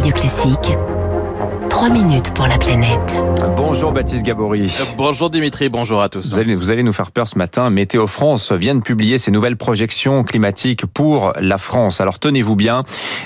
Radio Classique. 3 minutes pour la planète. Bonjour Baptiste Gabory. Bonjour Dimitri, bonjour à tous. Vous allez, vous allez nous faire peur ce matin. Météo France vient de publier ses nouvelles projections climatiques pour la France. Alors tenez-vous bien,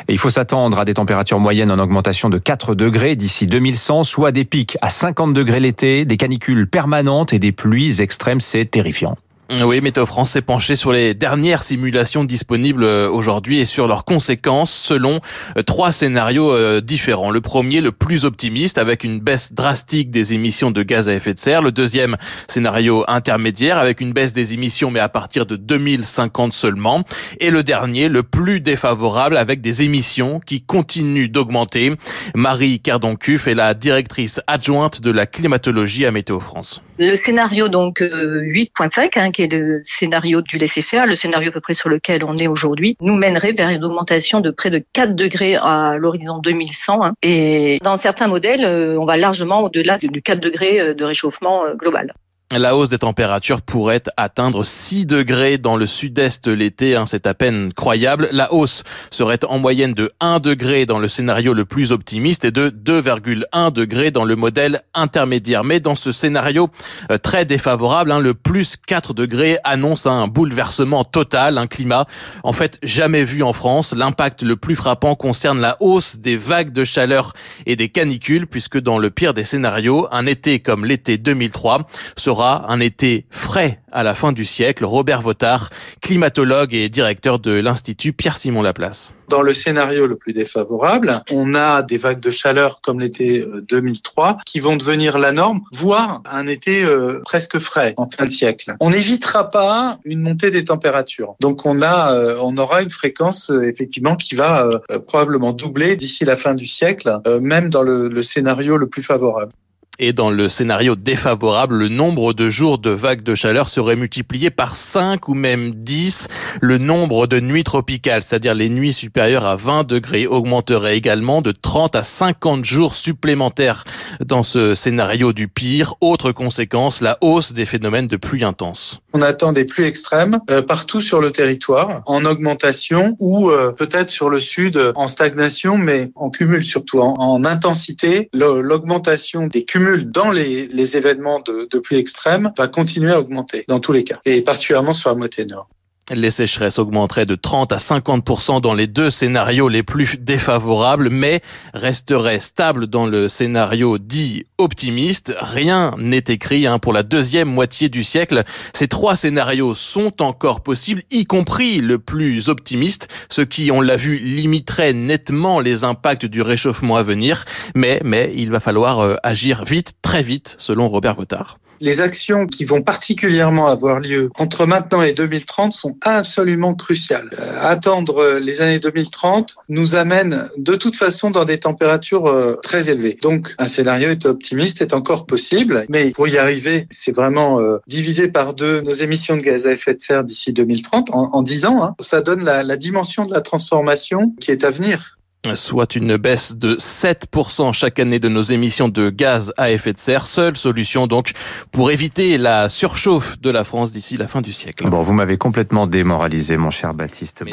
il faut s'attendre à des températures moyennes en augmentation de 4 degrés d'ici 2100, soit des pics à 50 degrés l'été, des canicules permanentes et des pluies extrêmes. C'est terrifiant. Oui, Météo France s'est penché sur les dernières simulations disponibles euh, aujourd'hui et sur leurs conséquences selon euh, trois scénarios euh, différents. Le premier, le plus optimiste, avec une baisse drastique des émissions de gaz à effet de serre. Le deuxième scénario intermédiaire, avec une baisse des émissions, mais à partir de 2050 seulement. Et le dernier, le plus défavorable, avec des émissions qui continuent d'augmenter. Marie Cardoncuf est la directrice adjointe de la climatologie à Météo France. Le scénario donc 8.5, qui est le scénario du laisser-faire, le scénario à peu près sur lequel on est aujourd'hui, nous mènerait vers une augmentation de près de 4 degrés à l'horizon 2100. Hein. Et dans certains modèles, euh, on va largement au-delà du 4 degrés euh, de réchauffement euh, global. La hausse des températures pourrait atteindre 6 degrés dans le sud-est l'été, hein, c'est à peine croyable. La hausse serait en moyenne de 1 degré dans le scénario le plus optimiste et de 2,1 degrés dans le modèle intermédiaire. Mais dans ce scénario euh, très défavorable, hein, le plus 4 degrés annonce un bouleversement total, un climat en fait jamais vu en France. L'impact le plus frappant concerne la hausse des vagues de chaleur et des canicules, puisque dans le pire des scénarios, un été comme l'été 2003 sera un été frais à la fin du siècle. Robert Votard, climatologue et directeur de l'Institut Pierre-Simon Laplace. Dans le scénario le plus défavorable, on a des vagues de chaleur comme l'été 2003 euh, qui vont devenir la norme, voire un été euh, presque frais en fin de siècle. On n'évitera pas une montée des températures. Donc on a, euh, on aura une fréquence effectivement qui va probablement doubler d'ici la fin du siècle, même dans le scénario le plus favorable. Et dans le scénario défavorable, le nombre de jours de vagues de chaleur serait multiplié par 5 ou même 10. Le nombre de nuits tropicales, c'est-à-dire les nuits supérieures à 20 degrés, augmenterait également de 30 à 50 jours supplémentaires dans ce scénario du pire. Autre conséquence, la hausse des phénomènes de pluie intense. On attend des pluies extrêmes euh, partout sur le territoire, en augmentation ou euh, peut-être sur le sud en stagnation, mais en cumul surtout, en, en intensité. L'augmentation des cumuls dans les, événements de, de pluie extrême va continuer à augmenter dans tous les cas, et particulièrement sur la moitié nord. Les sécheresses augmenteraient de 30 à 50% dans les deux scénarios les plus défavorables, mais resteraient stables dans le scénario dit optimiste. Rien n'est écrit hein, pour la deuxième moitié du siècle. Ces trois scénarios sont encore possibles, y compris le plus optimiste, ce qui, on l'a vu, limiterait nettement les impacts du réchauffement à venir. Mais, mais il va falloir euh, agir vite, très vite, selon Robert Votard les actions qui vont particulièrement avoir lieu entre maintenant et 2030 sont absolument cruciales. Euh, attendre les années 2030 nous amène de toute façon dans des températures euh, très élevées. Donc un scénario est optimiste est encore possible, mais pour y arriver, c'est vraiment euh, diviser par deux nos émissions de gaz à effet de serre d'ici 2030 en, en 10 ans. Hein. Ça donne la, la dimension de la transformation qui est à venir soit une baisse de 7% chaque année de nos émissions de gaz à effet de serre. Seule solution donc pour éviter la surchauffe de la France d'ici la fin du siècle. Bon, vous m'avez complètement démoralisé, mon cher Baptiste.